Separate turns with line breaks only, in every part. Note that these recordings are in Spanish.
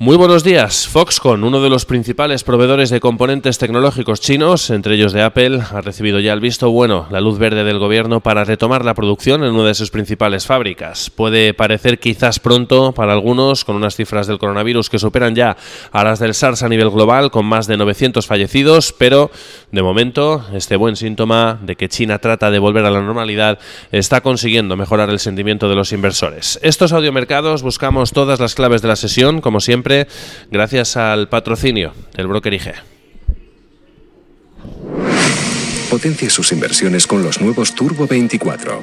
Muy buenos días. Foxconn, uno de los principales proveedores de componentes tecnológicos chinos, entre ellos de Apple, ha recibido ya el visto bueno, la luz verde del gobierno para retomar la producción en una de sus principales fábricas. Puede parecer quizás pronto para algunos, con unas cifras del coronavirus que superan ya a las del SARS a nivel global, con más de 900 fallecidos, pero de momento este buen síntoma de que China trata de volver a la normalidad está consiguiendo mejorar el sentimiento de los inversores. Estos audiomercados buscamos todas las claves de la sesión, como siempre gracias al patrocinio del broker IG.
Potencie sus inversiones con los nuevos Turbo 24.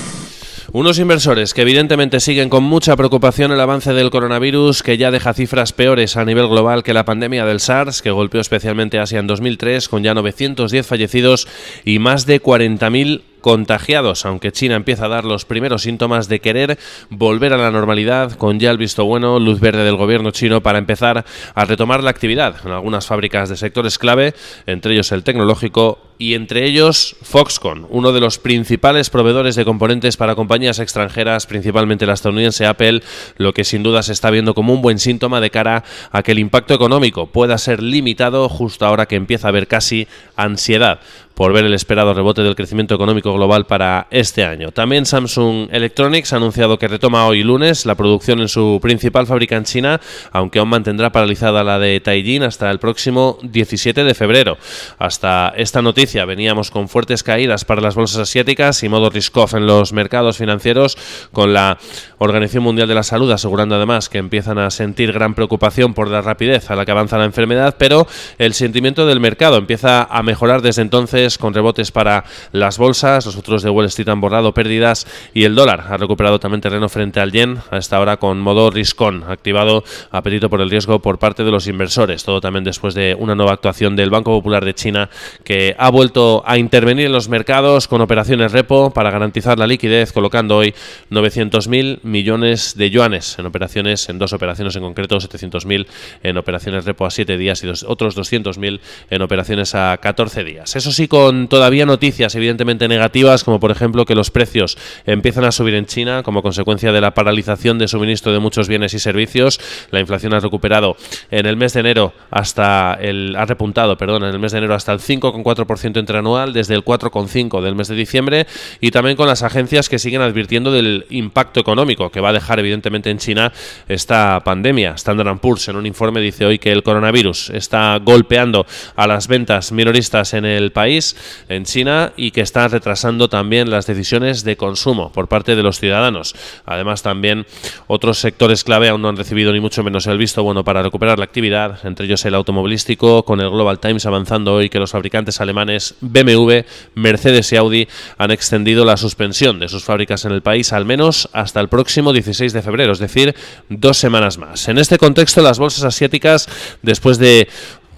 Unos inversores que evidentemente siguen con mucha preocupación el avance del coronavirus, que ya deja cifras peores a nivel global que la pandemia del SARS, que golpeó especialmente Asia en 2003, con ya 910 fallecidos y más de 40.000 contagiados, aunque China empieza a dar los primeros síntomas de querer volver a la normalidad, con ya el visto bueno, luz verde del gobierno chino para empezar a retomar la actividad en algunas fábricas de sectores clave, entre ellos el tecnológico y entre ellos Foxconn, uno de los principales proveedores de componentes para compañías extranjeras, principalmente la estadounidense Apple, lo que sin duda se está viendo como un buen síntoma de cara a que el impacto económico pueda ser limitado justo ahora que empieza a haber casi ansiedad por ver el esperado rebote del crecimiento económico global para este año. También Samsung Electronics ha anunciado que retoma hoy lunes la producción en su principal fábrica en China, aunque aún mantendrá paralizada la de Taiyín hasta el próximo 17 de febrero. Hasta esta noticia veníamos con fuertes caídas para las bolsas asiáticas y modo risk-off en los mercados financieros, con la Organización Mundial de la Salud asegurando además que empiezan a sentir gran preocupación por la rapidez a la que avanza la enfermedad, pero el sentimiento del mercado empieza a mejorar desde entonces con rebotes para las bolsas, los otros de Wall Street han borrado pérdidas y el dólar ha recuperado también terreno frente al yen, a esta hora con modo riscón, activado apetito por el riesgo por parte de los inversores, todo también después de una nueva actuación del Banco Popular de China que ha vuelto a intervenir en los mercados con operaciones repo para garantizar la liquidez, colocando hoy 900.000 millones de yuanes en operaciones, en dos operaciones en concreto, 700.000 en operaciones repo a 7 días y dos, otros 200.000 en operaciones a 14 días. Eso sí, con todavía noticias evidentemente negativas, como por ejemplo que los precios empiezan a subir en China como consecuencia de la paralización de suministro de muchos bienes y servicios. La inflación ha recuperado en el mes de enero hasta el ha repuntado, perdón, en el mes de enero hasta el 5,4% interanual desde el 4,5 del mes de diciembre y también con las agencias que siguen advirtiendo del impacto económico que va a dejar evidentemente en China esta pandemia. Standard Poor's en un informe dice hoy que el coronavirus está golpeando a las ventas minoristas en el país en China y que está retrasando también las decisiones de consumo por parte de los ciudadanos. Además, también otros sectores clave aún no han recibido ni mucho menos el visto bueno para recuperar la actividad, entre ellos el automovilístico, con el Global Times avanzando hoy que los fabricantes alemanes BMW, Mercedes y Audi han extendido la suspensión de sus fábricas en el país al menos hasta el próximo 16 de febrero, es decir, dos semanas más. En este contexto, las bolsas asiáticas, después de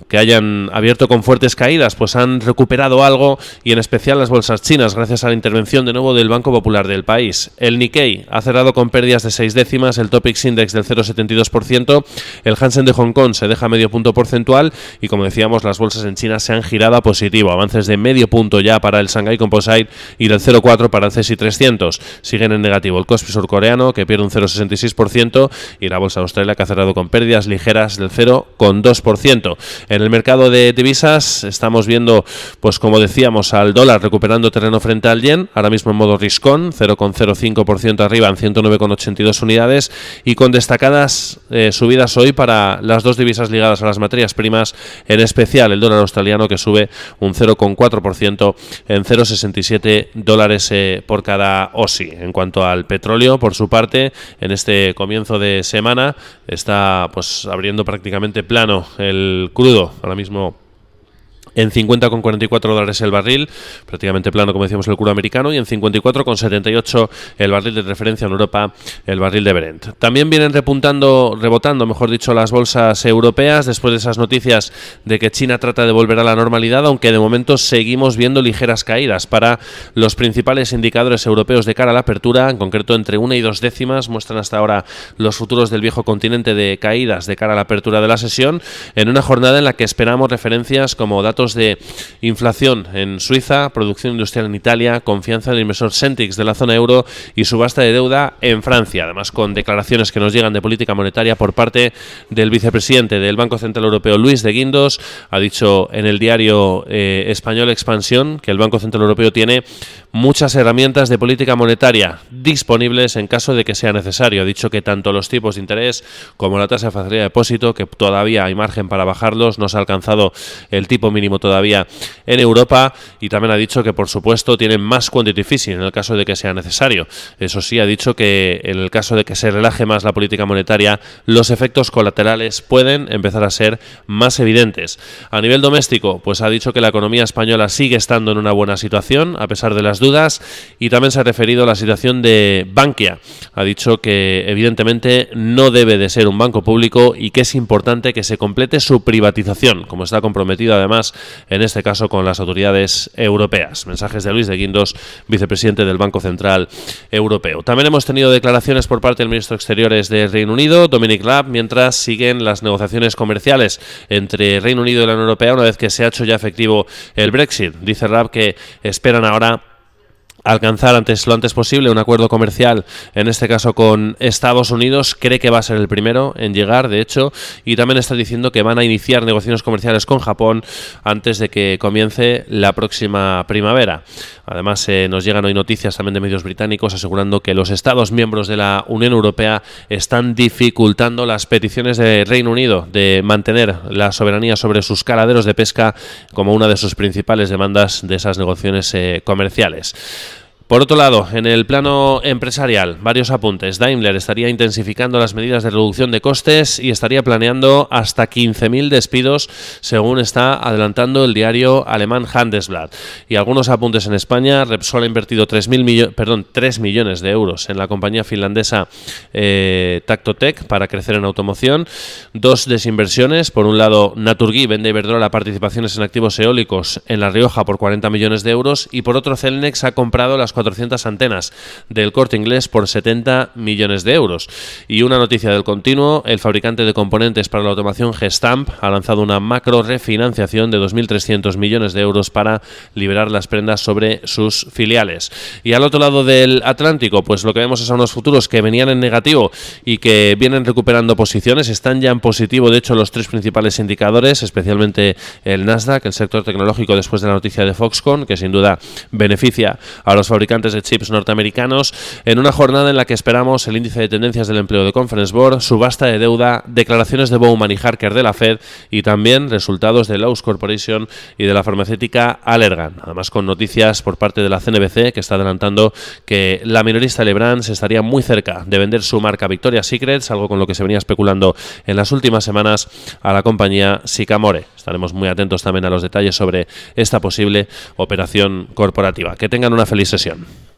que hayan abierto con fuertes caídas, pues han recuperado algo y en especial las bolsas chinas gracias a la intervención de nuevo del Banco Popular del país. El Nikkei ha cerrado con pérdidas de seis décimas, el Topix Index del 0,72%, el Hansen de Hong Kong se deja medio punto porcentual y como decíamos las bolsas en China se han girado a positivo, avances de medio punto ya para el Shanghai Composite y del 0,4 para el CSI 300. Siguen en negativo el Kospi surcoreano que pierde un 0,66% y la bolsa de Australia que ha cerrado con pérdidas ligeras del 0,2%. En el mercado de divisas estamos viendo, pues como decíamos, al dólar recuperando terreno frente al yen, ahora mismo en modo riscón, 0,05% arriba en 109,82 unidades y con destacadas eh, subidas hoy para las dos divisas ligadas a las materias primas, en especial el dólar australiano que sube un 0,4% en 0,67 dólares eh, por cada OSI. En cuanto al petróleo, por su parte, en este comienzo de semana está pues abriendo prácticamente plano el crudo ahora mismo en 50,44 dólares el barril, prácticamente plano como decíamos el curo americano, y en 54,78 el barril de referencia en Europa, el barril de Brent. También vienen repuntando, rebotando, mejor dicho, las bolsas europeas después de esas noticias de que China trata de volver a la normalidad, aunque de momento seguimos viendo ligeras caídas para los principales indicadores europeos de cara a la apertura, en concreto entre una y dos décimas, muestran hasta ahora los futuros del viejo continente de caídas de cara a la apertura de la sesión, en una jornada en la que esperamos referencias como datos de inflación en Suiza, producción industrial en Italia, confianza del inversor Centix de la zona euro y subasta de deuda en Francia. Además, con declaraciones que nos llegan de política monetaria por parte del vicepresidente del Banco Central Europeo, Luis de Guindos, ha dicho en el diario eh, español Expansión que el Banco Central Europeo tiene muchas herramientas de política monetaria disponibles en caso de que sea necesario. Ha dicho que tanto los tipos de interés como la tasa de facilidad de depósito, que todavía hay margen para bajarlos, no se ha alcanzado el tipo mínimo todavía en Europa y también ha dicho que por supuesto tienen más quantity fishing en el caso de que sea necesario. Eso sí, ha dicho que en el caso de que se relaje más la política monetaria, los efectos colaterales pueden empezar a ser más evidentes. A nivel doméstico, pues ha dicho que la economía española sigue estando en una buena situación a pesar de las dudas y también se ha referido a la situación de Bankia. Ha dicho que evidentemente no debe de ser un banco público y que es importante que se complete su privatización, como está comprometido además en este caso con las autoridades europeas. Mensajes de Luis de Guindos, vicepresidente del Banco Central Europeo. También hemos tenido declaraciones por parte del ministro de Exteriores de Reino Unido, Dominic Raab, mientras siguen las negociaciones comerciales entre Reino Unido y la Unión Europea una vez que se ha hecho ya efectivo el Brexit. Dice Raab que esperan ahora alcanzar antes lo antes posible un acuerdo comercial, en este caso con Estados Unidos, cree que va a ser el primero en llegar, de hecho, y también está diciendo que van a iniciar negociaciones comerciales con Japón antes de que comience la próxima primavera. Además, eh, nos llegan hoy noticias también de medios británicos asegurando que los Estados miembros de la Unión Europea están dificultando las peticiones de Reino Unido de mantener la soberanía sobre sus caladeros de pesca como una de sus principales demandas de esas negociaciones eh, comerciales. Por otro lado, en el plano empresarial, varios apuntes. Daimler estaría intensificando las medidas de reducción de costes y estaría planeando hasta 15.000 despidos, según está adelantando el diario alemán Handelsblatt. Y algunos apuntes en España. Repsol ha invertido 3, perdón, 3 millones de euros en la compañía finlandesa eh, Tactotec para crecer en automoción. Dos desinversiones. Por un lado, Naturgy vende Iberdrola participaciones en activos eólicos en La Rioja por 40 millones de euros. Y por otro, Celnex ha comprado las 400 antenas del corte inglés por 70 millones de euros. Y una noticia del continuo, el fabricante de componentes para la automación Gestamp ha lanzado una macro refinanciación de 2.300 millones de euros para liberar las prendas sobre sus filiales. Y al otro lado del Atlántico, pues lo que vemos es a unos futuros que venían en negativo y que vienen recuperando posiciones, están ya en positivo, de hecho, los tres principales indicadores, especialmente el Nasdaq, el sector tecnológico después de la noticia de Foxconn, que sin duda beneficia a los fabricantes fabricantes de chips norteamericanos en una jornada en la que esperamos el índice de tendencias del empleo de Conference Board, subasta de deuda, declaraciones de Bowman y Harker de la Fed y también resultados de Lowe's Corporation y de la farmacéutica Allergan. Además con noticias por parte de la CNBC que está adelantando que la minorista Lebrans estaría muy cerca de vender su marca Victoria's Secrets, algo con lo que se venía especulando en las últimas semanas a la compañía Sicamore. Estaremos muy atentos también a los detalles sobre esta posible operación corporativa. Que tengan una feliz sesión. him